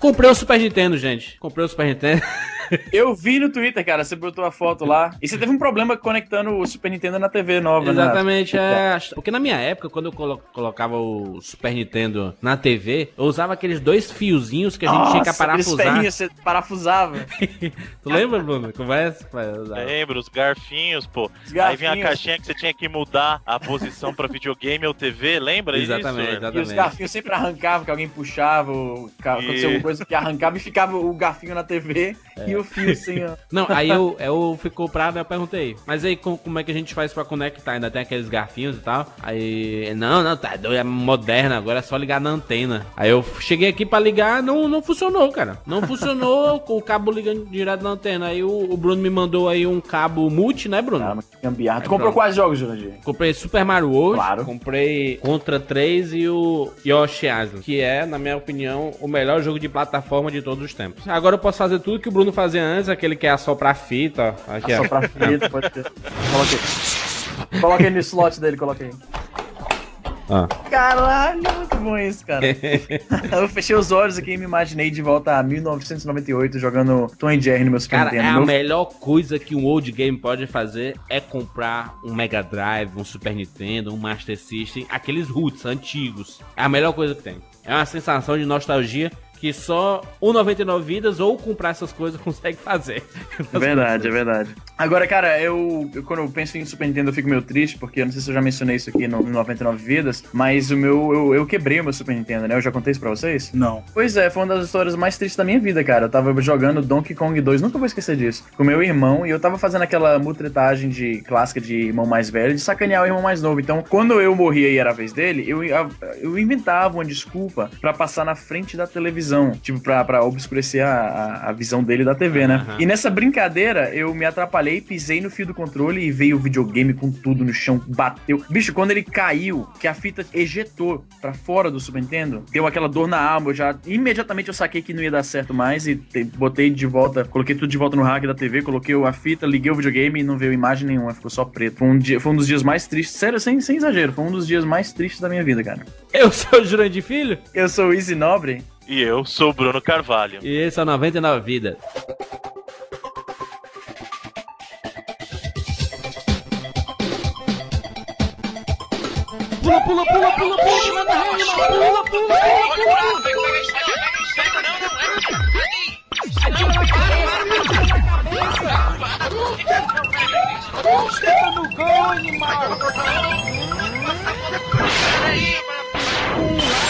Comprei o Super Nintendo, gente. Comprei o Super Nintendo. Eu vi no Twitter, cara, você botou a foto lá. E você teve um problema conectando o Super Nintendo na TV nova, Exatamente, né? é. Porque na minha época, quando eu colo colocava o Super Nintendo na TV, eu usava aqueles dois fiozinhos que a gente Nossa, tinha que parafusar. você parafusava. tu lembra, Bruno? Conversa? Lembro, os garfinhos, pô. Os garfinhos. Aí vinha a caixinha que você tinha que mudar a posição pra videogame ou TV, lembra exatamente, isso? Exatamente, E os garfinhos sempre arrancavam, que alguém puxava, aconteceu alguma coisa que arrancava e ficava o garfinho na TV é. e o fio assim, ó. Não, aí eu, eu fui comprado e eu perguntei, mas aí como é que a gente faz pra conectar? Ainda tem aqueles garfinhos e tal? Aí, não, não, tá é moderna, agora é só ligar na antena. Aí eu cheguei aqui pra ligar, não, não funcionou, cara. Não funcionou com o cabo ligando direto na antena. Aí o, o, Bruno me mandou aí um cabo multi, né, Bruno? Ah, gambiarra. Tu comprou quais jogos, Jurandir? Comprei Super Mario World, claro. comprei Contra 3 e o Yoshi Island, que é, na minha opinião, o melhor jogo de plataforma de todos os tempos. Agora eu posso fazer tudo que o Bruno fazia antes, aquele que é assoprar fita, ó. Aqui, assoprar fita, pode ter. Coloquei. Coloquei no slot dele, coloquei. Ah. Caralho, muito bom isso, cara. eu fechei os olhos aqui e me imaginei de volta a 1998 jogando Tom Jerry no meu Super cara, Nintendo. É a melhor coisa que um old game pode fazer é comprar um Mega Drive, um Super Nintendo, um Master System, aqueles roots antigos. É a melhor coisa que tem. É uma sensação de nostalgia que só o 99 vidas ou comprar essas coisas consegue fazer. É verdade, é verdade. Agora, cara, eu, eu, quando eu penso em Super Nintendo eu fico meio triste, porque eu não sei se eu já mencionei isso aqui no, no 99 vidas, mas o meu eu, eu, quebrei o meu Super Nintendo, né? Eu já contei isso pra vocês? Não. Pois é, foi uma das histórias mais tristes da minha vida, cara. Eu tava jogando Donkey Kong 2, nunca vou esquecer disso, com meu irmão, e eu tava fazendo aquela mutretagem de clássica de irmão mais velho, de sacanear o irmão mais novo. Então, quando eu morria e era a vez dele, eu, eu inventava uma desculpa para passar na frente da televisão, tipo, pra, pra obscurecer a, a, a visão dele da TV, né? Uhum. E nessa brincadeira, eu me atrapalhei, pisei no fio do controle e veio o videogame com tudo no chão, bateu. Bicho, quando ele caiu, que a fita ejetou pra fora do Super Nintendo, deu aquela dor na alma, eu já imediatamente eu saquei que não ia dar certo mais e te, botei de volta, coloquei tudo de volta no hack da TV, coloquei a fita, liguei o videogame e não veio imagem nenhuma, ficou só preto. Foi um, dia, foi um dos dias mais tristes, sério, sem, sem exagero, foi um dos dias mais tristes da minha vida, cara. Eu sou o Jurandir Filho? Eu sou o Easy Nobre. E eu sou o Bruno Carvalho. E esse é o 99 Vidas. Pula, pula, pula, pula, pula, pula, pula, pula, pula, pula, pula, pula, pula, pula. Esteva no gol, animal! Peraí!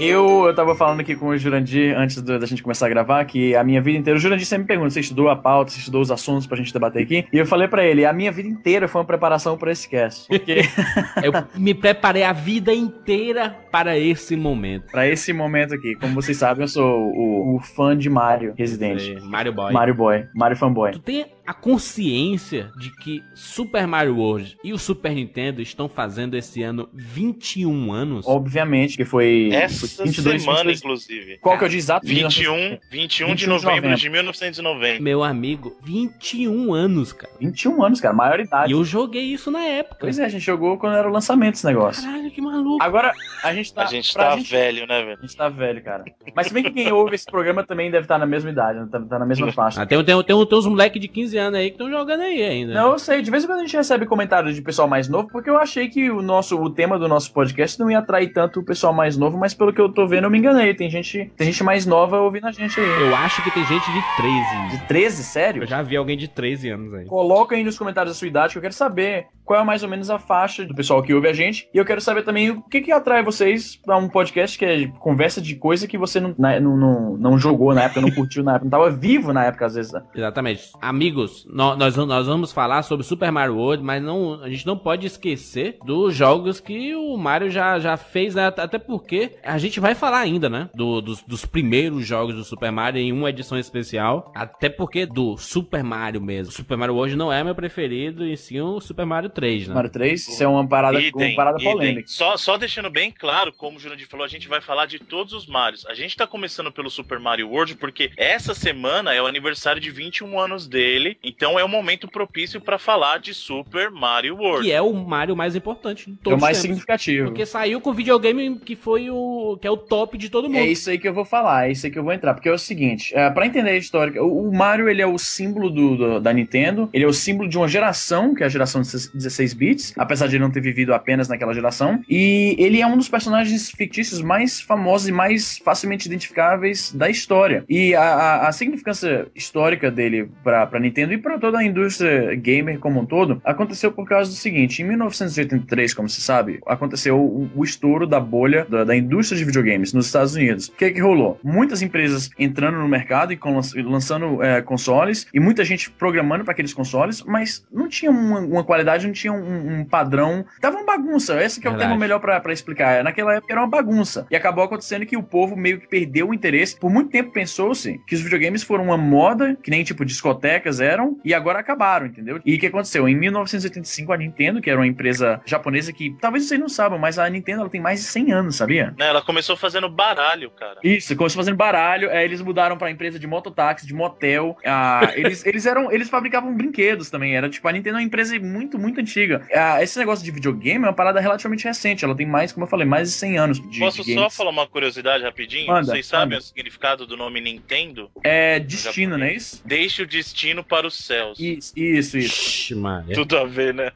Eu, eu tava falando aqui com o Jurandir antes da gente começar a gravar que a minha vida inteira. O Jurandir sempre me pergunta: você estudou a pauta, você estudou os assuntos pra gente debater aqui? E eu falei pra ele: a minha vida inteira foi uma preparação pra esse cast. Porque. eu me preparei a vida inteira para esse momento. Para esse momento aqui. Como vocês sabem, eu sou o, o fã de Mario Resident. Mario Boy. Mario Boy. Mario Fanboy. Tu tem a consciência de que Super Mario World e o Super Nintendo estão fazendo esse ano 21 anos? Obviamente, que foi. Essa 22, semana, 22. inclusive. Qual que é o dia exato? 21, 21, 21 de novembro de, de 1990. Meu amigo, 21 anos, cara. 21 anos, cara, maioridade. E eu joguei isso na época. Pois é, a gente jogou quando era o lançamento desse negócio. Caralho, que maluco. Agora, a gente tá. A gente tá gente, velho, né, velho? A gente tá velho, cara. Mas se bem que quem ouve esse programa também deve estar na mesma idade, né? tá, tá na mesma faixa. Ah, tem, tem, tem, tem uns moleques de 15 anos aí que estão jogando aí ainda. Não, eu sei. De vez em quando a gente recebe comentários de pessoal mais novo, porque eu achei que o nosso o tema do nosso podcast não ia atrair tanto o pessoal mais novo, mas pelo que eu tô vendo, eu me enganei. Tem gente, tem gente mais nova ouvindo a gente aí. Eu acho que tem gente de 13. De 13, sério? Eu já vi alguém de 13 anos aí. Coloca aí nos comentários a sua idade que eu quero saber qual é mais ou menos a faixa do pessoal que ouve a gente. E eu quero saber também o que, que atrai vocês pra um podcast que é conversa de coisa que você não, não, não, não jogou na época, não curtiu na época, não tava vivo na época, às vezes. Né? Exatamente. Amigos, nós, nós vamos falar sobre Super Mario World, mas não, a gente não pode esquecer dos jogos que o Mario já, já fez, né? até porque a gente vai falar ainda, né? Do, dos, dos primeiros jogos do Super Mario em uma edição especial. Até porque do Super Mario mesmo. Super Mario World não é meu preferido, e sim o Super Mario 3, né? Mario 3, isso é uma parada, uma parada polêmica. Só, só deixando bem claro, como o Jurandir falou, a gente vai falar de todos os Marios. A gente tá começando pelo Super Mario World porque essa semana é o aniversário de 21 anos dele, então é o momento propício para falar de Super Mario World. Que é o Mario mais importante. é o mais tempos. significativo. Porque saiu com videogame que foi o que é o top de todo mundo. É isso aí que eu vou falar, é isso aí que eu vou entrar, porque é o seguinte, é, para entender a história, o, o, Mario ele é o símbolo do, do, da Nintendo, ele é o símbolo de uma geração, que é a geração de 16 bits, apesar de não ter vivido apenas naquela geração, e ele é um dos personagens fictícios mais famosos e mais facilmente identificáveis da história. E a, a, a significância histórica dele para Nintendo e para toda a indústria gamer como um todo aconteceu por causa do seguinte: em 1983, como se sabe, aconteceu o, o estouro da bolha da, da, indústria de videogames nos Estados Unidos. O que é que rolou? Muitas empresas entrando no mercado e com, lançando é, consoles e muita gente programando para aqueles consoles, mas não tinha uma, uma qualidade, não tinha um, um, padrão. Tava uma bagunça. Esse que é o termo melhor para explicar. Naquela época era uma bagunça. E acabou acontecendo que o povo meio que perdeu o interesse. Por muito tempo pensou-se que os videogames foram uma moda, que nem tipo discotecas eram, e agora acabaram, entendeu? E o que aconteceu? Em 1985, a Nintendo, que era uma empresa japonesa que talvez vocês não saibam, mas a Nintendo ela tem mais de 100 anos, sabia? É, ela começou fazendo baralho, cara. Isso, começou fazendo baralho. É, eles mudaram pra empresa de mototáxi, de motel. Ah, eles, eles eram. Eles fabricavam brinquedos também. Era tipo, a Nintendo é uma empresa muito, muito antiga. Ah, esse negócio de videogame é uma parada relativamente recente. Ela tem mais, como eu falei, mais de 100 anos. De, Posso de só falar uma curiosidade rapidinho? Manda, Vocês sabem manda. o significado do nome Nintendo? É destino, não é isso? Deixe o destino para os céus. Isso, isso. isso. Ixi, Tudo a ver, né?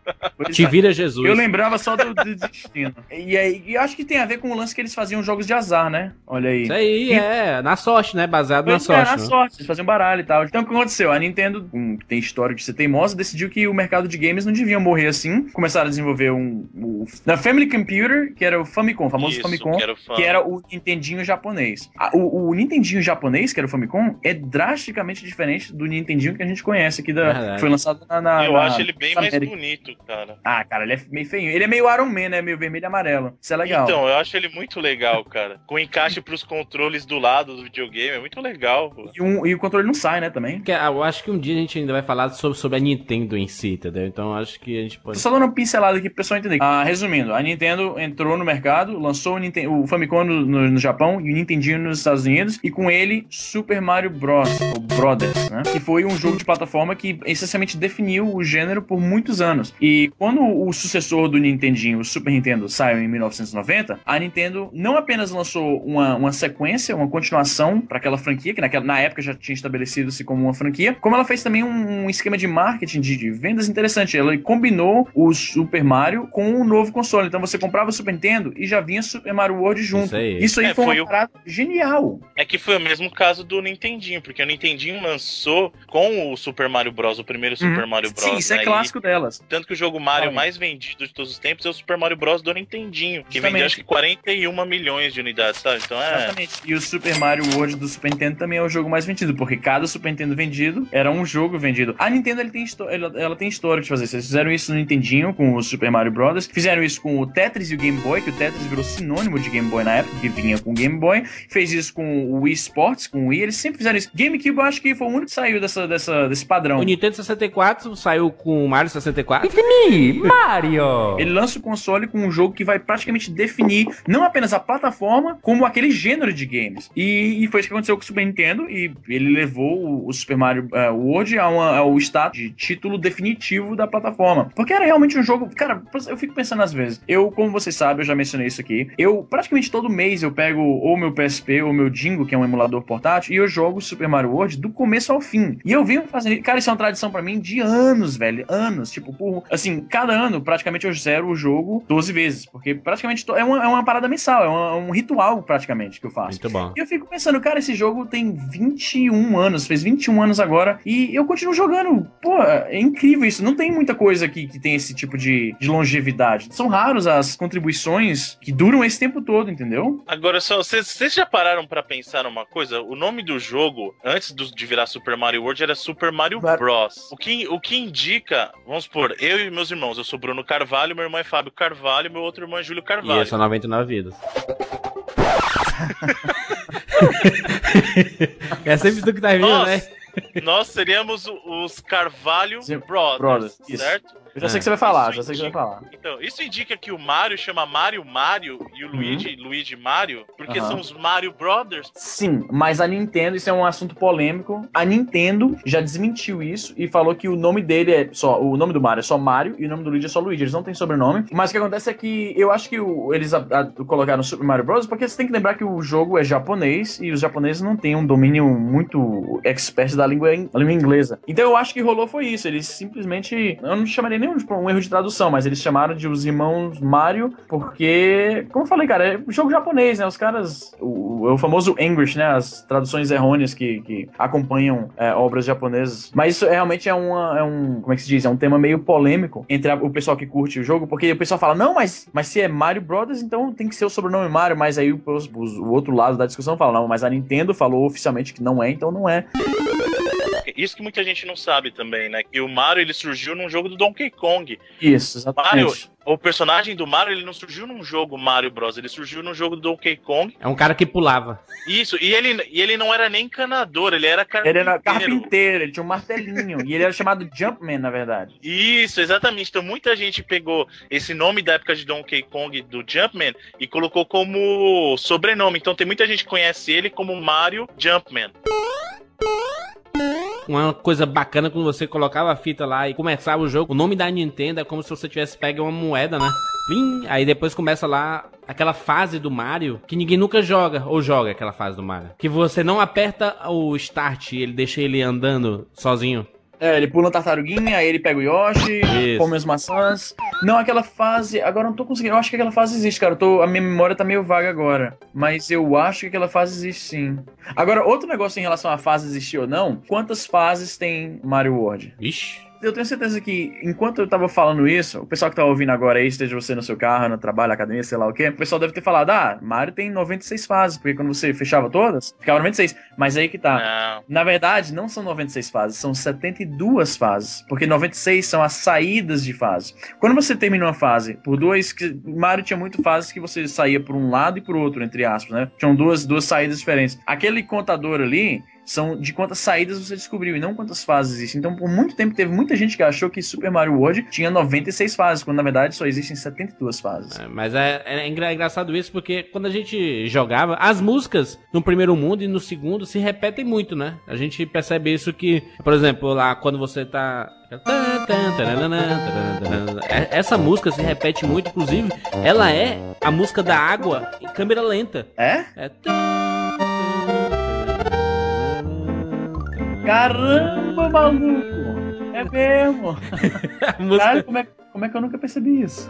Te vira Jesus. Eu lembrava só do, do destino. E aí, e acho que tem a ver com o lance que eles faziam jogos de azar, né? Olha aí. Isso aí, e... é, na sorte, né? Baseado pois na é, sorte. na né? sorte, eles faziam baralho e tal. Então o que aconteceu? A Nintendo, um, que tem histórico de ser teimosa, decidiu que o mercado de games não devia morrer assim. Começaram a desenvolver um. um na Family Computer, que era o Famicom, o famoso Isso, Famicom, que era, que era, o Nintendinho japonês. o, o, Nintendinho japonês, que era o Famicom, é drasticamente diferente do Nintendinho que a gente conhece aqui da. foi lançado na. na Eu na, acho ele bem mais bonito, cara. Ah, cara, ele é meio feio. Ele é meio Iron Man, né? Meio vermelho e amarelo. Isso é legal. Então, eu acho ele muito legal, cara. Com encaixe pros controles do lado do videogame, é muito legal. E, um, e, o controle não sai, né, também? Eu acho que um dia a gente ainda vai falar sobre, sobre a Nintendo em si, entendeu? Então acho que a gente pode. Só dando uma pincelada aqui pro pessoal entender. Ah, resumindo, a Nintendo entrou no mercado, lançou o, Nintendo, o Famicom no, no, no, Japão e o Nintendinho nos Estados Unidos, e com ele Super Mario Bros. ou Brothers, né? Que foi um jogo de plataforma que essencialmente definiu o gênero por muitos anos. E quando o sucessor do Nintendinho, o Super Nintendo, saiu em 1990, a Nintendo não apenas lançou uma, uma sequência, uma continuação para aquela franquia, que naquela, na época já tinha estabelecido-se como uma franquia, como ela fez também um, um esquema de marketing, de, de, vendas interessante. Ela combinou o Super Mario com o um novo console. Então você comprava o Super Nintendo e já vinha Super Mario World junto. Isso aí, Isso aí é, foi, foi uma parada genial. É que foi o mesmo caso do Nintendinho, porque o Nintendinho lançou com o Super Mario Bros., o primeiro Super hum, Mario Bros. Sim, isso é né? clássico delas. Tanto que o jogo Mario mais vendido de todos os tempos é o Super Mario Bros. do Nintendinho, que vendeu acho que 41 milhões de unidades, sabe? Então é. Exatamente. E o Super Mario World do Super Nintendo também é o jogo mais vendido, porque cada Super Nintendo vendido era um jogo vendido. A Nintendo ele tem ela, ela tem história de fazer isso. Eles fizeram isso no Nintendinho com o Super Mario Bros. Fizeram isso com o Tetris e o Game Boy, que o Tetris virou sinônimo de Game Boy na época, que vinha com o Game Boy. Fez isso com o Wii Sports, com o Wii. Eles sempre fizeram isso. GameCube eu acho que foi o único que saiu dessa, dessa, desse padrão. O Nintendo 64 saiu com o Mario 64. It's Mario! Ele lança o console com um jogo que vai praticamente definir não apenas a plataforma, como aquele gênero de games. E, e foi isso que aconteceu com o Super Nintendo, e ele levou o, o Super Mario uh, World a uma, ao status de título definitivo da plataforma. Porque era realmente um jogo. Cara, eu fico pensando às vezes. Eu, como vocês sabem, eu já mencionei isso aqui. Eu praticamente todo mês eu pego ou meu PSP ou meu Dingo, que é um emulador portátil, e eu jogo Super Mario World do começo ao fim. E eu venho fazendo. Cara, isso é uma tradição para mim de anos, velho. Anos. Tipo, por. Assim, cada ano, praticamente eu zero o jogo 12 vezes. Porque praticamente é uma, é uma parada mensal, é uma, um ritual praticamente que eu faço. Muito bom. E eu fico pensando, cara, esse jogo tem 21 anos, fez 21 anos agora, e eu continuo jogando. Pô, é incrível isso. Não tem muita coisa que, que tem esse tipo de, de longevidade. São raros as contribuições que duram esse tempo todo, entendeu? Agora, só, vocês já pararam pra pensar numa coisa? O nome do jogo, antes do- de virar Super Mario World, era Super Mario Var- Bros. O que, o que indica, vamos supor, eu e meus irmãos, eu sou Bruno Carvalho, meu irmão é Fábio Carvalho, meu outro irmão é Júlio E Carvalho. é só 99 vidas. é sempre tu que tá vindo, Nossa, né? Nós seríamos os Carvalho Brothers, Brothers, isso. Eu já sei É. que você vai falar, Isso já sei que você vai falar. Então, isso indica que o Mario chama Mario Mario e o Luigi Luigi Mario, porque Aham. são os Mario Brothers. Sim, mas a Nintendo, isso é um assunto polêmico. A Nintendo já desmentiu isso e falou que o nome dele é só. O nome do Mario é só Mario e o nome do Luigi é só Luigi. Eles não têm sobrenome. Mas o que acontece é que eu acho que o- eles a- a- colocaram Super Mario Bros. porque você tem que lembrar que o jogo é japonês e os japoneses não têm um domínio muito expert da língua, in- língua inglesa. Então eu acho que rolou foi isso. Eles simplesmente. Eu não chamaria nem de um erro de tradução, mas eles chamaram de os irmãos Mario porque. Como eu falei, cara, é jogo japonês, né? Os caras. O, o famoso English, né? As traduções errôneas que, que acompanham é, obras japonesas. Mas isso realmente é, uma, é um. Como é que se diz? É um tema meio polêmico entre a- o pessoal que curte o jogo, porque o pessoal fala, não, mas, mas se é Mario Brothers, então tem que ser o sobrenome Mario. Mas aí o, o outro lado da discussão fala, não, mas a Nintendo falou oficialmente que não é, então não é. Isso que muita gente não sabe também, né? Que o Mario ele surgiu num jogo do Donkey Kong. Isso, exatamente. Mario- O personagem do Mario ele não surgiu num jogo Mario Bros, ele surgiu num jogo do Donkey Kong. É um cara que pulava. Isso, e ele, e ele não era nem encanador, ele era Ele carpinteiro. era carpinteiro, ele tinha um martelinho. e ele era chamado Jumpman, na verdade. Isso, exatamente. Então muita gente pegou esse nome da época de Donkey Kong do Jumpman e colocou como sobrenome. Então tem muita gente que conhece ele como Mario Jumpman. Uma coisa bacana quando você colocava a fita lá e começava o jogo, o nome da Nintendo é como se você tivesse pego uma moeda, né? Aí depois começa lá aquela fase do Mario que ninguém nunca joga, ou joga aquela fase do Mario. Que você não aperta o start e ele deixa ele andando sozinho. É, ele pula uma tartaruguinha, aí ele pega o Yoshi, Isso. come as maçãs. Não, aquela fase. Agora eu não tô conseguindo. Eu acho que aquela fase existe, cara. Tô, a minha memória tá meio vaga agora. Mas eu acho que aquela fase existe sim. Agora, outro negócio em relação à fase existir ou não: quantas fases tem Mario World? Vixe. Eu tenho certeza que, enquanto eu tava falando isso, o pessoal que tá ouvindo agora aí, esteja você no seu carro, no trabalho, na academia, sei lá o quê, o pessoal deve ter falado: ah, Mario tem 96 fases, porque quando você fechava todas, ficava 96. Mas aí que tá. Não. Na verdade, não são 96 fases, são 72 fases. Porque 96 são as saídas de fase. Quando você termina uma fase por dois. que- Mario tinha muito fases que você saía por um lado e por outro, entre aspas, né? Tinham duas, duas saídas diferentes. Aquele contador ali. São de quantas saídas você descobriu e não quantas fases existem. Então, por muito tempo, teve muita gente que achou que Super Mario World tinha 96 fases, quando na verdade só existem 72 fases. É, mas é, é engra- engraçado isso porque quando a gente jogava, as músicas no primeiro mundo e no segundo se repetem muito, né? A gente percebe isso que, por exemplo, lá quando você tá. É- Essa música se repete muito, inclusive, ela é a música da água em câmera lenta. É? É. Caramba, maluco! É mesmo! Música- Caralho, como é, como é que eu nunca percebi isso?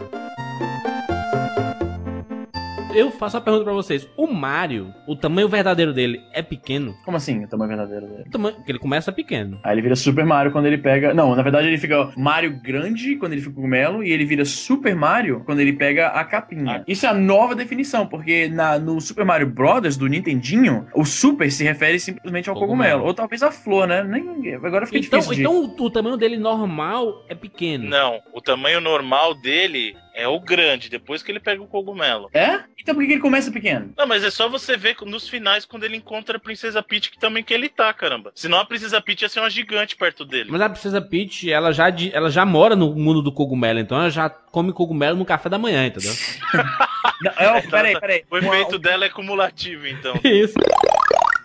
Eu faço a pergunta pra vocês: o Mario, o tamanho verdadeiro dele é pequeno? Como assim, o tamanho verdadeiro dele? O tamanho, porque ele começa pequeno. Aí ele vira Super Mario quando ele pega. Não, na verdade ele fica Mario grande quando ele fica cogumelo e ele vira Super Mario quando ele pega a capinha. Ah. Isso é a nova definição, porque na, no Super Mario Brothers do Nintendinho, o Super se refere simplesmente ao cogumelo. Cogumelo. Ou talvez a flor, né? Nem, agora fica Então, difícil de... então o, o tamanho dele normal é pequeno. Não, o tamanho normal dele é o grande, depois que ele pega o cogumelo. É? Então por que ele começa pequeno? Não, mas é só você ver nos finais quando ele encontra a Princesa Peach que também que ele tá, caramba. Senão a Princesa Peach ia ser uma gigante perto dele. Mas a Princesa Peach, ela já, de- ela já mora no mundo do cogumelo, então ela já come cogumelo no café da manhã, entendeu? Não, é, peraí, peraí. O Uma- efeito dela é cumulativo, então. Isso.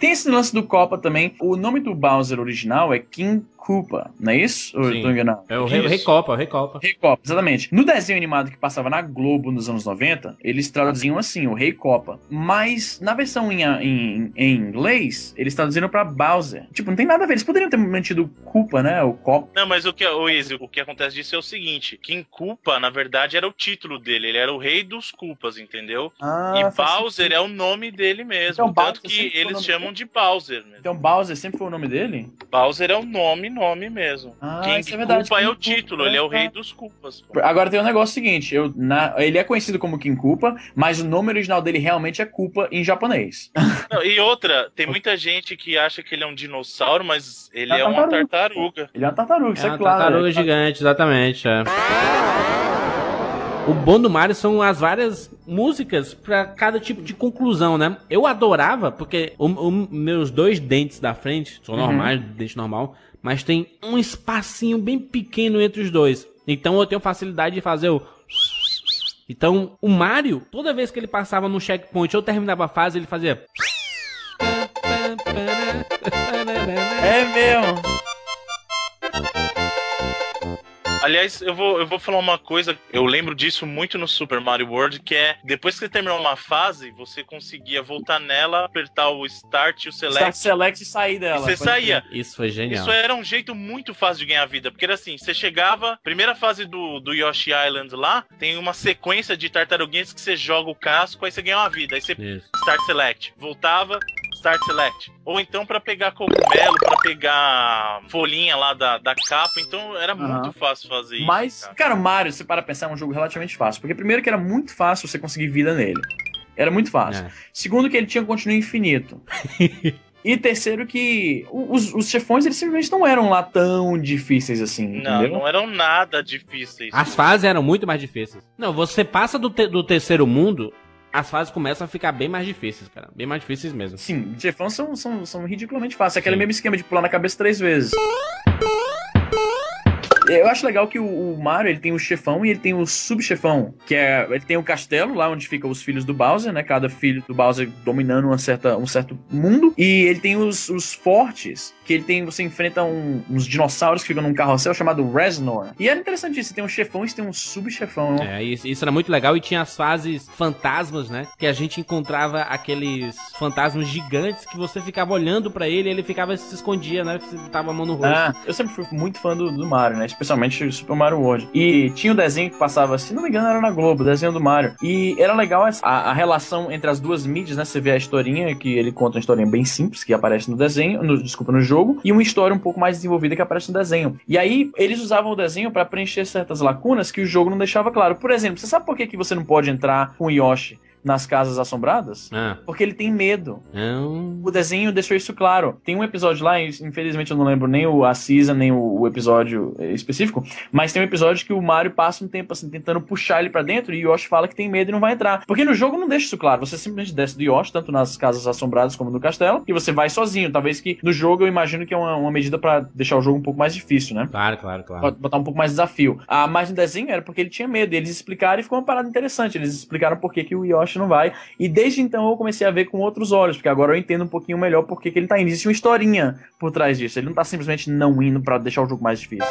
Tem esse lance do Copa também. O nome do Bowser original é King Koopa, não é isso? Ou eu Sim. tô enganado? É o Rei, Copa, o Rei Copa. Rei Copa, exatamente. No desenho animado que passava na Globo nos anos 90, eles traduziam assim, o Rei Copa. Mas na versão em, em, em inglês, eles traduziram pra Bowser. Tipo, não tem nada a ver. Eles poderiam ter mantido Koopa, né? O Copa. Não, mas o que, o, Izzy, o que acontece disso é o seguinte: King Koopa, na verdade, era o título dele. Ele era o rei dos Culpas, entendeu? Ah, e Bowser sentido. é o nome dele mesmo. Então, Tanto Bowser que eles chamam chamam de Bowser mesmo. Então Bowser sempre foi o nome dele? Bowser é o nome, nome mesmo. Ah, King isso é verdade. Koopa é o King título, Koopa, ele é o tá. rei dos culpas. pô. Agora tem um negócio seguinte, eu, na- ele é conhecido como King Koopa, mas o nome original dele realmente é Koopa em japonês. Não, e outra, tem muita gente que acha que ele é um dinossauro, mas ele É é, uma uma tartaruga. Ele é uma tartaruga, isso É é, claro. tartaruga é. gigante, exatamente. é. O bom do Mario são as várias músicas pra cada tipo de conclusão, né? Eu adorava, porque o, o- meus dois dentes da frente são Uhum. normais, dente normal, mas tem um espacinho bem pequeno entre os dois. Então eu tenho facilidade de fazer o. Então, o Mario, toda vez que ele passava no checkpoint ou terminava a fase, ele fazia. É mesmo. Aliás, eu vou, eu vou falar uma coisa, eu lembro disso muito no Super Mario World, que é depois que você terminou uma fase, você conseguia voltar nela, apertar o Start e o Start Select. Select e sair E dela. você pode saía. Isso foi genial. Isso era um jeito muito fácil de ganhar vida, porque era assim, você chegava, primeira fase do, do Yoshi Island lá, tem uma sequência de tartaruguinhas que você joga o casco, aí você ganha uma vida, aí você Isso. Start Select, voltava, Start Select. Ou então pra pegar cogumelo, pra pegar folhinha lá da, da capa, então era Aham. muito fácil fazer isso. Mas, cara. cara, o Mario, se para pensar, é um jogo relativamente fácil. Porque primeiro que era muito fácil você conseguir vida nele. Era muito fácil. É. Segundo que ele tinha um continuo infinito. e terceiro que os, os chefões, eles simplesmente não eram lá tão difíceis assim, Não, entendeu? não eram nada difíceis. As fases eram muito mais difíceis. Não, você passa do, te- do terceiro mundo, as fases começam a ficar bem mais difíceis, cara. Bem mais difíceis mesmo. Sim, chefões são, são, são ridiculamente fáceis. É aquele Sim. mesmo esquema de pular na cabeça três vezes. Eu acho legal que o, o Mario ele tem o chefão e ele tem o subchefão, que é ele tem o castelo lá onde ficam os filhos do Bowser, né? Cada filho do Bowser dominando uma certa, um certo mundo e ele tem os, os fortes, que ele tem você enfrenta um- uns dinossauros que ficam num carrossel chamado Reznor. E era interessante isso, você tem um chefão e tem um subchefão. É, isso, isso era muito legal e tinha as fases fantasmas, né? Que a gente encontrava aqueles fantasmas gigantes que você ficava olhando pra ele e ele ficava se escondia, né? Você tava a mão no rosto. Ah, eu sempre fui muito fã do, do Mario, né? Especialmente Super Mario World. E tinha o desenho que passava, se não me engano, era na Globo, desenho do Mario. E era legal a, a relação entre as duas mídias, né? Você vê a historinha, que ele conta uma historinha bem simples, que aparece no desenho, no, desculpa, no jogo, e uma história um pouco mais desenvolvida que aparece no desenho. E aí, eles usavam o desenho pra preencher certas lacunas que o jogo não deixava claro. Por exemplo, você sabe por que, que você não pode entrar com o Yoshi nas casas assombradas? Ah, Porque ele tem medo não. o desenho deixou isso claro. Tem um episódio lá, infelizmente eu não lembro nem o a season, nem o, o episódio eh, específico, mas tem um episódio que o Mario passa um tempo assim tentando puxar ele pra dentro e o Yoshi fala que tem medo e não vai entrar. Porque no jogo não deixa isso claro. Você simplesmente desce do Yoshi, tanto nas casas assombradas como no castelo, e você vai sozinho. Talvez que no jogo eu imagino que é uma, uma medida pra deixar o jogo um pouco mais difícil, né? Claro, claro, claro. Bot- botar um pouco mais de desafio. Ah, mas no desenho era porque ele tinha medo. E eles explicaram e ficou uma parada interessante. Eles explicaram por que, que o Yoshi não vai. E desde então eu comecei a ver com outros olhos, porque agora eu entendo um pouquinho melhor por que, que ele tá indo. Existe uma historinha por trás disso. Ele não tá simplesmente não indo pra deixar o jogo mais difícil.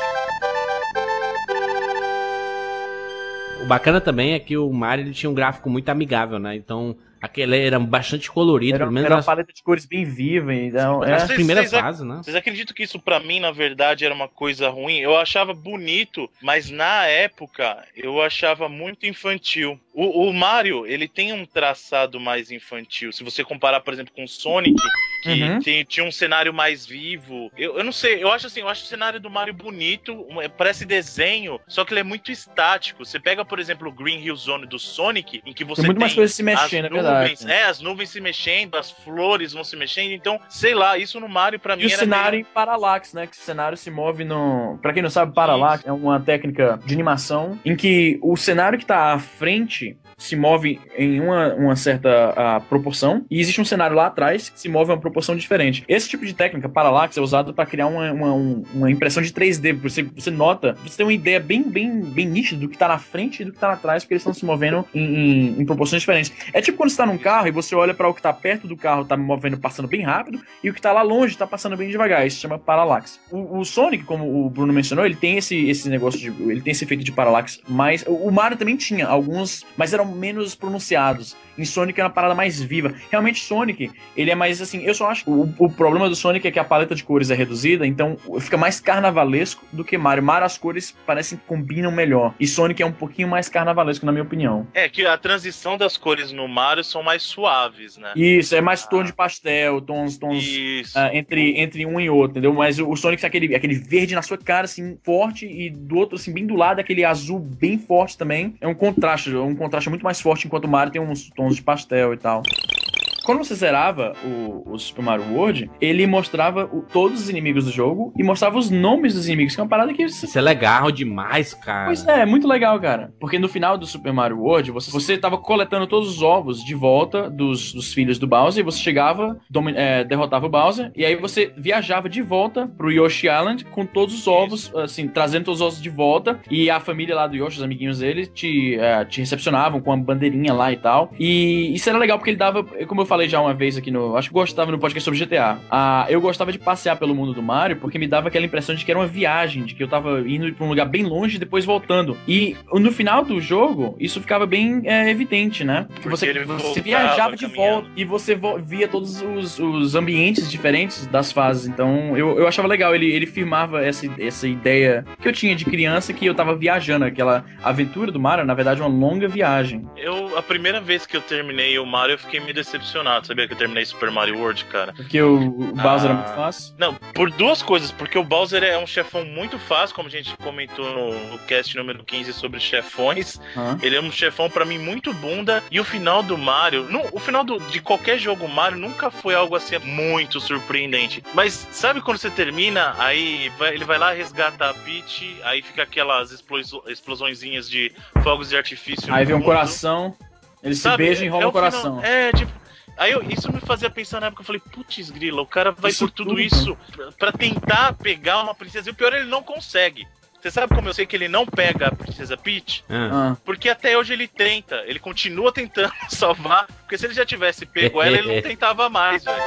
O bacana também é que o Mario ele tinha um gráfico muito amigável, né? Então, aquele era bastante colorido, Era, pelo menos era uma as, paleta de cores bem viva. Então, é. as Vocês- primeiras vocês- fases, né? Vocês acreditam que isso pra mim, na verdade, era uma coisa ruim? Eu achava bonito, mas na época eu achava muito infantil. O, o Mario, ele tem um traçado mais infantil. Se você comparar, por exemplo, com o Sonic, que Uhum. tem- tinha um cenário mais vivo. Eu, eu não sei, eu acho assim, eu acho o cenário do Mario bonito, parece desenho, só que ele é muito estático. Você pega, por exemplo, o Green Hill Zone do Sonic, em que você Tem muito mais coisas se as mexendo, é verdade. nuvens, é, as nuvens se mexendo, as flores vão se mexendo. Então, sei lá, isso no Mario pra mim E o cenário meio- em paralaxe, né? Que o cenário se move no. Pra quem não sabe, paralaxe é uma técnica de animação em que o cenário que tá à frente se move em uma, uma certa ah, proporção e existe um cenário lá atrás que se move em uma proporção diferente. Esse tipo de técnica, paralaxe, é usado para criar uma, uma, um- uma impressão de 3D. Você, você nota, você tem uma ideia bem, bem, bem nítida do que tá na frente e do que tá atrás, porque eles estão se movendo em, em- em proporções diferentes. É tipo quando você tá num carro e você olha para o que tá perto do carro, tá movendo, passando bem rápido, e o que tá lá longe tá passando bem devagar. Isso se chama paralaxe. O, o Sonic, como o Bruno mencionou, ele tem esse, esse negócio de. Ele tem esse efeito de paralaxe, mas o Mario também tinha alguns, mas eram menos pronunciados. Em Sonic é uma parada mais viva. Realmente, Sonic, ele é mais assim. Eu só acho o, o problema do Sonic é que a paleta de cores é reduzida, então fica mais carnavalesco do que Mario. Mario, as cores parecem que combinam melhor. E Sonic é um pouquinho mais carnavalesco, na minha opinião. É que a transição das cores no Mario são mais suaves, né? Isso, é mais tom de pastel, tons, tons uh, entre, entre um e outro, entendeu? Mas o, o Sonic tem aquele, aquele verde na sua cara, assim, forte, e do outro, assim, bem do lado, aquele azul bem forte também. É um contraste, um contraste muito mais forte, enquanto o Mario tem uns tons de pastel e tal quando você zerava o, o, Super Mario World, ele mostrava o, todos os inimigos do jogo e mostrava os nomes dos inimigos, que é uma parada que. Isso é legal demais, cara. Pois é, é muito legal, cara. Porque no final do Super Mario World, você, você tava coletando todos os ovos de volta dos, dos filhos do Bowser, e você chegava, é, derrotava o Bowser, e aí você viajava de volta pro Yoshi Island com todos os ovos, assim, trazendo todos os ovos de volta, e a família lá do Yoshi, os amiguinhos dele, te, é, te recepcionavam com a bandeirinha lá e tal. E isso era legal porque ele dava, como eu falei, falei já uma vez aqui no. Acho que gostava no podcast sobre GTA. Ah, eu gostava de passear pelo mundo do Mario porque me dava aquela impressão de que era uma viagem, de que eu tava indo pra um lugar bem longe e depois voltando. E no final do jogo, isso ficava bem é, evidente, né? Que você, você viajava de volta e você via todos os, os ambientes diferentes das fases. Então eu, eu achava legal. Ele, ele firmava essa, essa ideia que eu tinha de criança que eu tava viajando. Aquela aventura do Mario, na verdade, uma longa viagem. Eu, a primeira vez que eu terminei o Mario, eu fiquei me decepcionado decepcionado, sabia? Que eu terminei Super Mario World, cara. Porque o, o Bowser ah, é muito fácil? Não, por duas coisas. Porque o Bowser é um chefão muito fácil, como a gente comentou no, no cast número 15 sobre chefões. Ah. Ele é um chefão para mim muito bunda. E o final do Mario, o final do, de qualquer jogo Mario nunca foi algo assim muito surpreendente. Mas sabe quando você termina, aí vai, ele vai lá resgata a Peach, aí fica aquelas explosõezinhas de fogos de artifício. Aí vem um coração. Ele se beija e enrola é o coração. Final, é, tipo, Aí eu, isso me fazia pensar na época, eu falei, putz grila, o cara vai isso por tudo, tudo isso para tentar pegar uma princesa. E o pior, ele não consegue. Você sabe como eu sei que ele não pega a Princesa Peach? Ah. Porque até hoje ele tenta, ele continua tentando salvar, porque se ele já tivesse pego ela, ele não tentava mais, velho.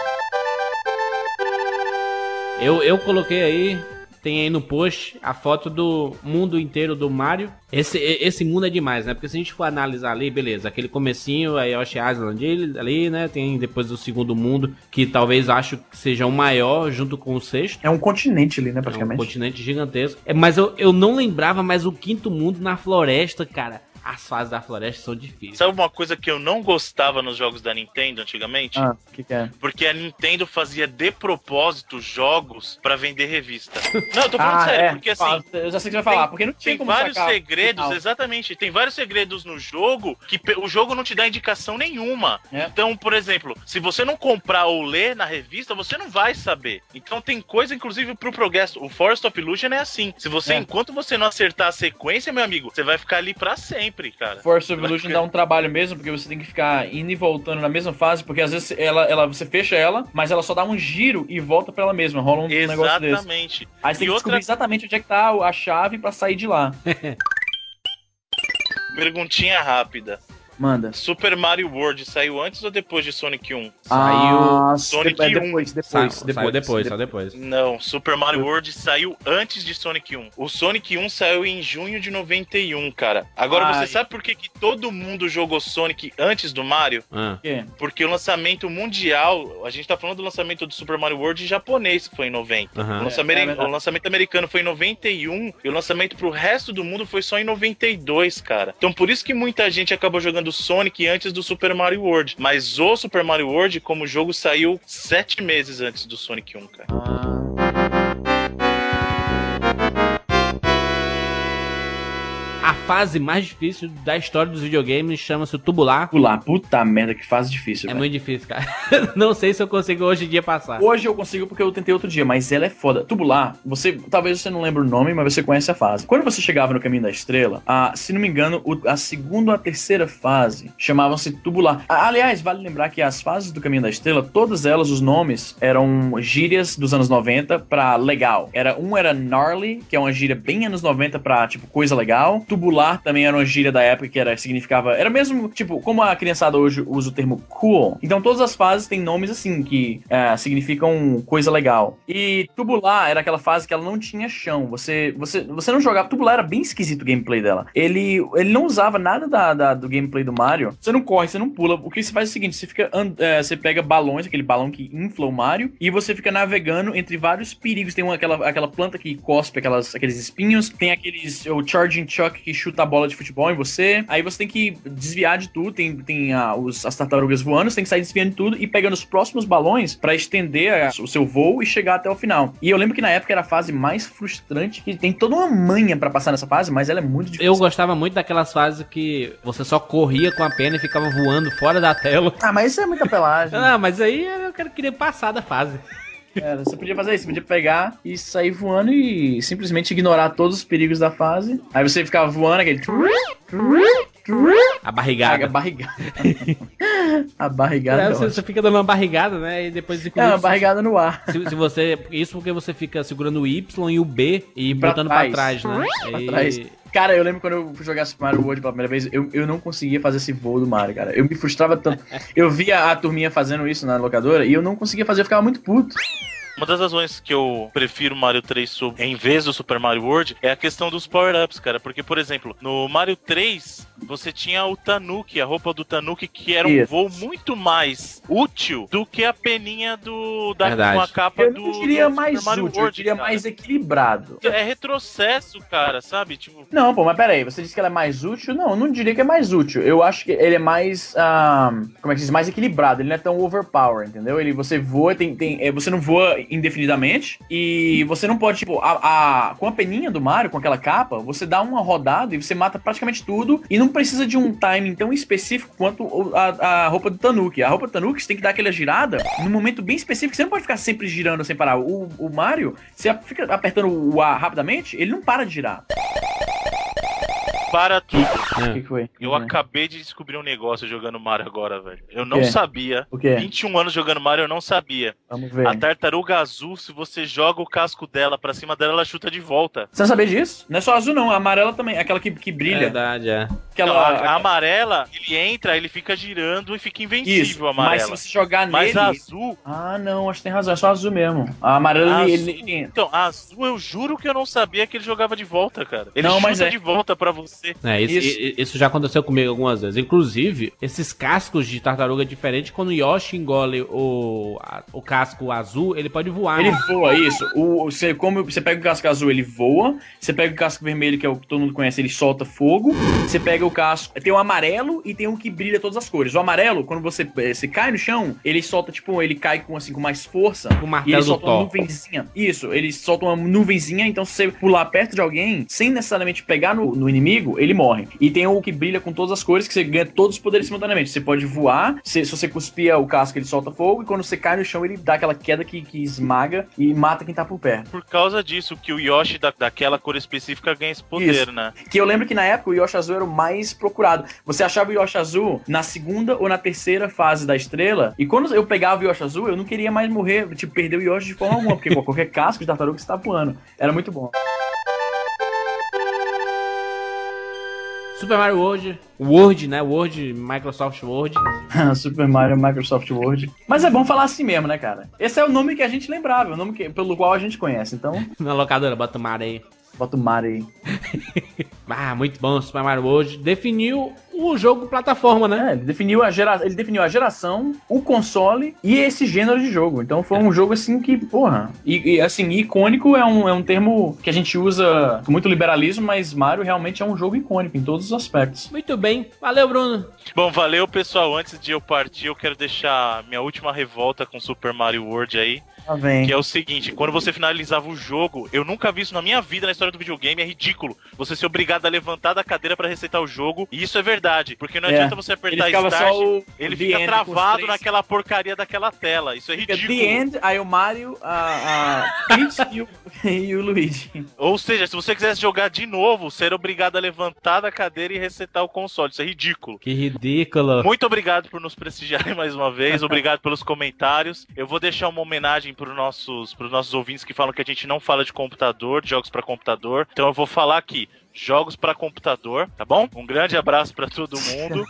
Eu, eu coloquei aí tem aí no post a foto do mundo inteiro do Mario. Esse, esse mundo é demais, né? Porque se a gente for analisar ali, beleza, aquele comecinho, a Yoshi Island ali, né? Tem depois o segundo mundo, que talvez acho que seja o maior junto com o sexto. É um continente ali, né, praticamente. É um continente gigantesco. É, mas eu, eu não lembrava mais o quinto mundo na floresta, cara as fases da floresta são difíceis. Sabe uma coisa que eu não gostava nos jogos da Nintendo antigamente? Ah, o que, que, é? Porque a Nintendo fazia de propósito jogos para vender revista. Não, eu tô falando ah, sério, é. porque assim. Eu já sei que você vai falar, porque não tem, tem vários segredos, exatamente. Tem vários segredos no jogo que o jogo não te dá indicação nenhuma. É. Então, por exemplo, se você não comprar ou ler na revista, você não vai saber. Então tem coisa, inclusive, pro progresso. O Forest of Illusion é assim. Se você, é. enquanto você não acertar a sequência, meu amigo, você vai ficar ali para sempre sempre, cara. Force of Illusion dá um trabalho mesmo, porque você tem que ficar indo e voltando na mesma fase, porque às vezes ela, ela, você fecha ela, mas ela só dá um giro e volta pra ela mesma. Rola um exatamente. negócio desse. Exatamente. Aí você tem que outra... descobrir exatamente onde é que tá a chave para sair de lá. Perguntinha rápida. Manda. Super Mario World saiu antes ou depois de Sonic 1? Ah, saiu Sonic 1. Depois, depois, Sa depois, saiu depois, só depois. Não, Super Mario World saiu antes de Sonic 1. O Sonic 1 saiu em junho de 91, cara. Agora, Ai. você sabe por que, que todo mundo jogou Sonic antes do Mario? Ah. Porque o lançamento mundial, a gente tá falando do lançamento do Super Mario World japonês, que foi em 90. Uhum. O, lançamento, é, é o lançamento americano foi em 91 e o lançamento pro resto do mundo foi só em 92, cara. Então, por isso que muita gente acabou jogando Sonic antes do Super Mario World. Mas o Super Mario World, como jogo, saiu sete meses antes do Sonic 1, cara. Ah. A fase mais difícil da história dos videogames chama-se Tubular. Tubular, puta merda, que fase difícil. É véio. muito difícil, cara. Não sei se eu consigo hoje em dia passar. Hoje eu consigo porque eu tentei outro dia, mas ela é foda. Tubular, você talvez você não lembre o nome, mas você conhece a fase. Quando você chegava no Caminho da Estrela, a, se não me engano, a segunda ou a terceira fase chamavam-se Tubular. Aliás, vale lembrar que as fases do Caminho da Estrela, todas elas, os nomes eram gírias dos anos 90 pra legal. Era um era gnarly, que é uma gíria bem anos 90 pra tipo coisa legal. Tubular tubular também era uma gíria da época que era, significava. Era mesmo, tipo, como a criançada hoje usa o termo cool. Então todas as fases têm nomes assim, que é, significam coisa legal. E tubular era aquela fase que ela não tinha chão. Você, você, você não jogava. Tubular era bem esquisito o gameplay dela. Ele, ele não usava nada da, da do gameplay do Mario. Você não corre, você não pula. O que você faz é o seguinte: você fica. É, você pega balões, aquele balão que infla o Mario, e você fica navegando entre vários perigos. Tem uma, aquela, aquela planta que cospe aquelas, aqueles espinhos, tem aqueles. o Charging Chuck que chuta a bola de futebol em você. Aí você tem que desviar de tudo. Tem, tem a, os, as tartarugas voando, você tem que sair desviando de tudo e pegando os próximos balões para estender a, o seu voo e chegar até o final. E eu lembro que na época era a fase mais frustrante, que tem toda uma manha para passar nessa fase, mas ela é muito difícil. Eu gostava muito daquelas fases que você só corria com a pena e ficava voando fora da tela. Ah, mas isso é muita pelagem. ah, mas aí eu queria passar da fase. Era, você podia fazer isso, você podia pegar e sair voando e simplesmente ignorar todos os perigos da fase. Aí você ficava voando, aquele. A barrigada. A barrigada. a barrigada. É, você, você, fica dando uma barrigada, né? E depois É, uma barrigada no ar. Se, se, você. Isso porque você fica segurando o Y e o B e pra botando trás. pra trás, né? Pra e... trás. Cara, eu lembro quando eu fui jogar Super Mario World pela primeira vez, eu, eu não conseguia fazer esse voo do Mario, cara. Eu me frustrava tanto. Eu via a turminha fazendo isso na locadora e eu não conseguia fazer, eu ficava muito puto. Uma das razões que eu prefiro Mario 3 em vez do Super Mario World é a questão dos power-ups, cara. Porque, por exemplo, no Mario 3, você tinha o Tanuki, a roupa do Tanuki, que era um Isso. voo muito mais útil do que a peninha do da Verdade. com a capa eu do. Eu diria do mais Mario útil, World, eu diria cara. mais equilibrado. É retrocesso, cara, sabe? Tipo... Não, pô, mas peraí, você disse que ela é mais útil? Não, eu não diria que é mais útil. Eu acho que ele é mais. Um, como é que se diz? Mais equilibrado. Ele não é tão overpower, entendeu? Ele, você voa, tem, tem, é, você não voa indefinidamente. E você não pode, tipo, a, a, com a peninha do Mario, com aquela capa, você dá uma rodada e você mata praticamente tudo. E não precisa de um timing tão específico quanto a, a roupa do Tanuki. A roupa do Tanuki você tem que dar aquela girada num momento bem específico. Você não pode ficar sempre girando sem parar. O, o Mario, você fica apertando o A rapidamente, ele não para de girar para tudo. O que, foi? Eu acabei de descobrir um negócio jogando Mario agora, velho. Eu não sabia. O quê? 21 anos jogando Mario, eu não sabia. Vamos ver. A tartaruga azul, se você joga o casco dela pra cima dela, ela chuta de volta. Você não sabia disso? Não é só azul, não. A amarela também. Aquela que, que brilha. É verdade, é. Aquela, não, a, a, amarela, ele entra, ele fica girando e fica invencível Isso, a amarela. Mas se você jogar mas nele... Mas azul... Ah, não, acho que tem razão. É só azul mesmo. A amarela, azul... ele, ele... Então, azul, eu juro que eu não sabia que ele jogava de volta, cara. Ele não, chuta mas é. de volta pra você. É, isso, isso isso já aconteceu comigo algumas vezes. Inclusive, esses cascos de tartaruga é diferente quando o Yoshi engole o, a, o casco azul, ele pode voar. Ele né? voa, isso. O, você, como você pega o casco azul, ele voa. Você pega o casco vermelho, que é o que todo mundo conhece, ele solta fogo. Você pega o casco. Tem o amarelo e tem um que brilha todas as cores. O amarelo, quando você, eh, você cai no chão, ele solta, tipo, ele cai com assim, com mais força. O martelo e ele solta uma nuvenzinha. Isso, ele solta uma nuvenzinha, então se você pular perto de alguém, sem necessariamente pegar no, no inimigo, ele morre. E tem o que brilha com todas as cores, que você ganha todos os poderes simultaneamente. Você pode voar, se, se você cuspir o casco, ele solta fogo, e quando você cai no chão, ele dá aquela queda que, que esmaga e mata quem tá por perto. Por causa disso, que o Yoshi da, daquela cor específica ganha esse poder, Isso. né? Que eu lembro que na época o Yoshi azul era o mais procurado. Você achava o Yoshi azul na segunda ou na terceira fase da estrela, e quando eu pegava o Yoshi azul, eu não queria mais morrer, tipo, perder o Yoshi de forma alguma, porque qualquer casco de tartaruga você tá voando. Era muito bom. Super Mario World, Word, né? Word, Microsoft Word. Super Mario, Microsoft Word. Mas é bom falar assim mesmo, né, cara? Esse é o nome que a gente lembrava, o nome que, pelo qual a gente conhece, então... Na locadora, bota o Mario aí. Bota o Mario aí. ah, muito bom, Super Mario World. Definiu o jogo plataforma, né? É, ele definiu a gera... ele definiu a geração, o console e esse gênero de jogo. Então foi um jogo assim que, porra, e, e, assim, icônico é um, é um termo que a gente usa com muito liberalismo, mas Mario realmente é um jogo icônico em todos os aspectos. Muito bem. Valeu, Bruno. Bom, valeu, pessoal. Antes de eu partir, eu quero deixar minha última revolta com Super Mario World aí. Tá que é o seguinte, quando você finalizava o jogo, eu nunca vi isso na minha vida na história do videogame, é ridículo. Você ser obrigado a levantar da cadeira para resetar o jogo, e isso é verdade, porque não é. adianta você apertar ele start, o, ele fica travado naquela porcaria daquela tela. Isso é fica ridículo. The End, aí o Mario, a, a Peach e, o, e o Luigi. Ou seja, se você quisesse jogar de novo, ser obrigado a levantar da cadeira e resetar o console. Isso é ridículo. Que ridículo. Muito obrigado por nos prestigiarem mais uma vez. obrigado pelos comentários. Eu vou deixar uma homenagem para nossos, nossos ouvintes que falam que a gente não fala de computador, de jogos para computador. Então eu vou falar aqui. Jogos para computador, tá bom? Um grande abraço para todo mundo.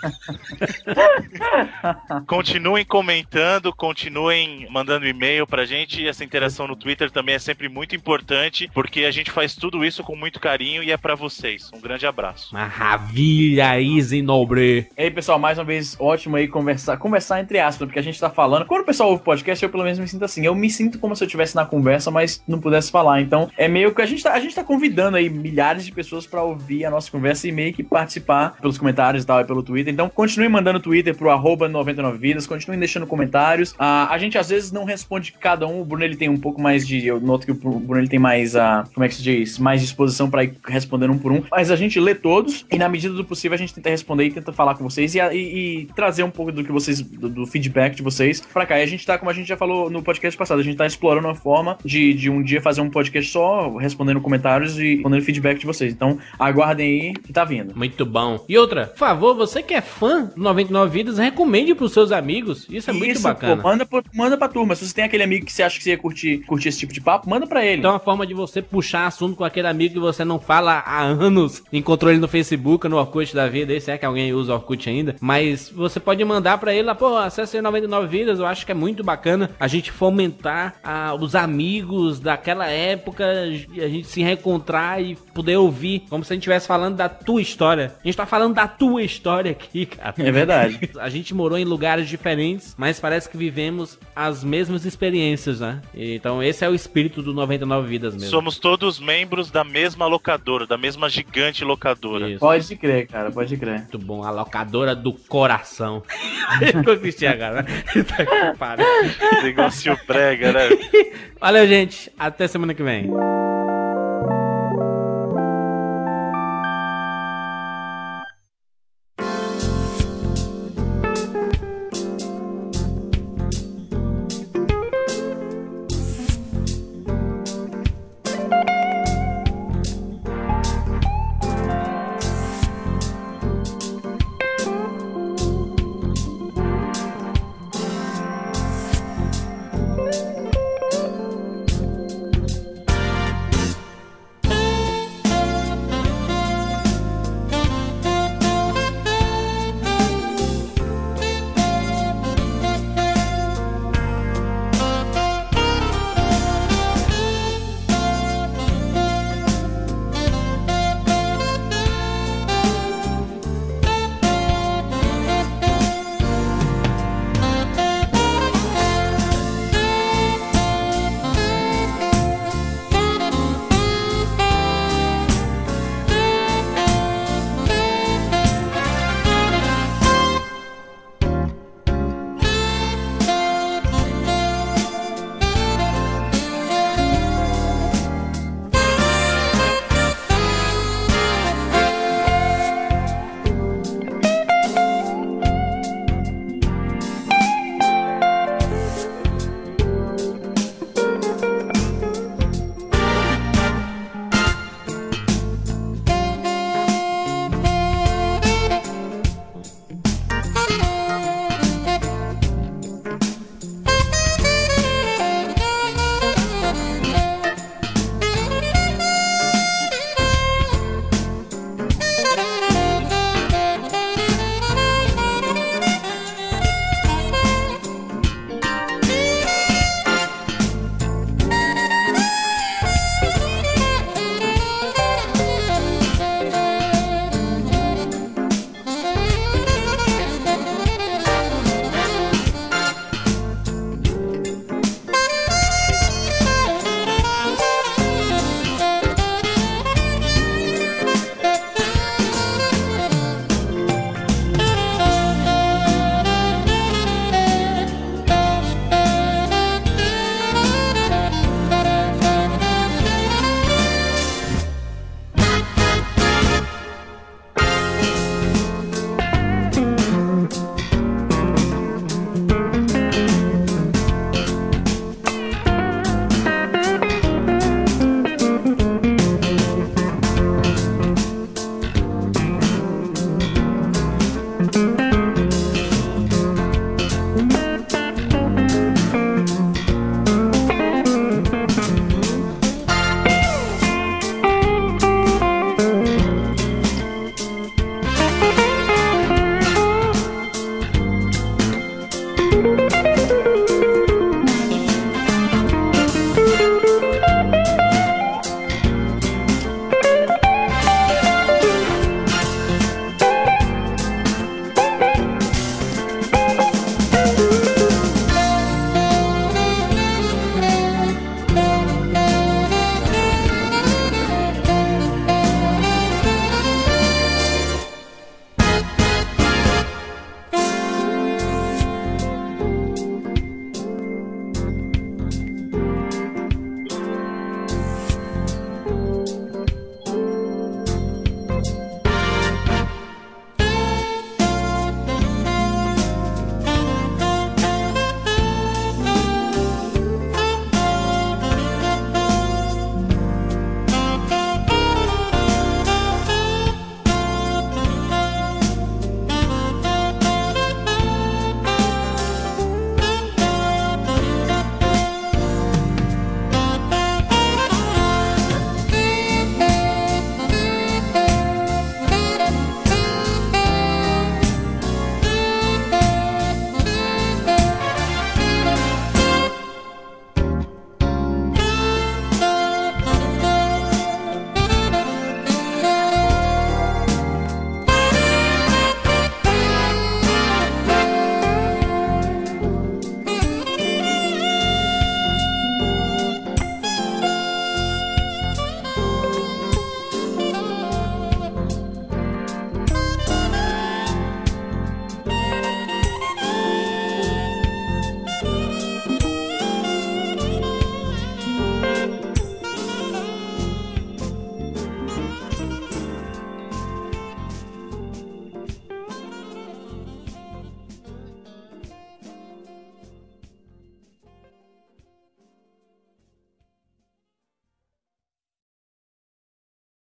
continuem comentando, continuem mandando e-mail pra gente. Essa interação no Twitter também é sempre muito importante, porque a gente faz tudo isso com muito carinho e é para vocês. Um grande abraço. Maravilha, Easy Nobre. E aí, pessoal, mais uma vez, ótimo aí conversar, conversar entre aspas, porque a gente tá falando. Quando o pessoal ouve podcast, eu pelo menos me sinto assim. Eu me sinto como se eu estivesse na conversa, mas não pudesse falar. Então, é meio que a gente tá, a gente tá convidando aí milhares de pessoas para ouvir a nossa conversa e meio que participar pelos comentários e tal, e pelo Twitter. Então, continue mandando Twitter pro arroba 99vidas, continuem deixando comentários. Ah, a gente às vezes não responde cada um. O Bruno ele tem um pouco mais de. Eu noto que o Bruno ele tem mais a. como é que se diz? Mais disposição para ir respondendo um por um. Mas a gente lê todos e, na medida do possível, a gente tenta responder e tenta falar com vocês e, e, e trazer um pouco do que vocês. Do, do, feedback de vocês pra cá. E a gente tá, como a gente já falou no podcast passado, a gente tá explorando uma forma de, de um dia fazer um podcast só respondendo comentários e respondendo feedback de vocês. Então, aguardem aí que tá vindo. Muito bom. E outra, por favor, você que é fã do 99 Vidas, recomende pros seus amigos. Isso é muito bacana. Pô, manda, pro, manda pra turma. Se você tem aquele amigo que você acha que você ia curtir, curtir esse tipo de papo, manda pra ele. Então é uma forma de você puxar assunto com aquele amigo que você não fala há anos. Encontrou ele no Facebook, no Orkut da vida. Esse é que alguém usa Orkut ainda. Mas você pode mandar pra ele lá, pô, acesse 99 Vidas. Eu acho que é muito bacana a gente fomentar ah, os amigos daquela época, a gente se reencontrar e poder ouvir, como se a gente estivesse falando da tua história. A gente tá falando da tua história aqui, cara. É verdade. a gente morou em lugares diferentes, mas parece que vivemos as mesmas experiências, né? Então esse é o espírito do 99 Vidas mesmo. Somos todos membros da mesma locadora, da mesma gigante locadora. Isso. Pode crer, cara, pode crer. Muito bom, a locadora do coração. Ficou Cristiano agora, né? Negócio brega, né? Valeu, gente. Até semana que vem.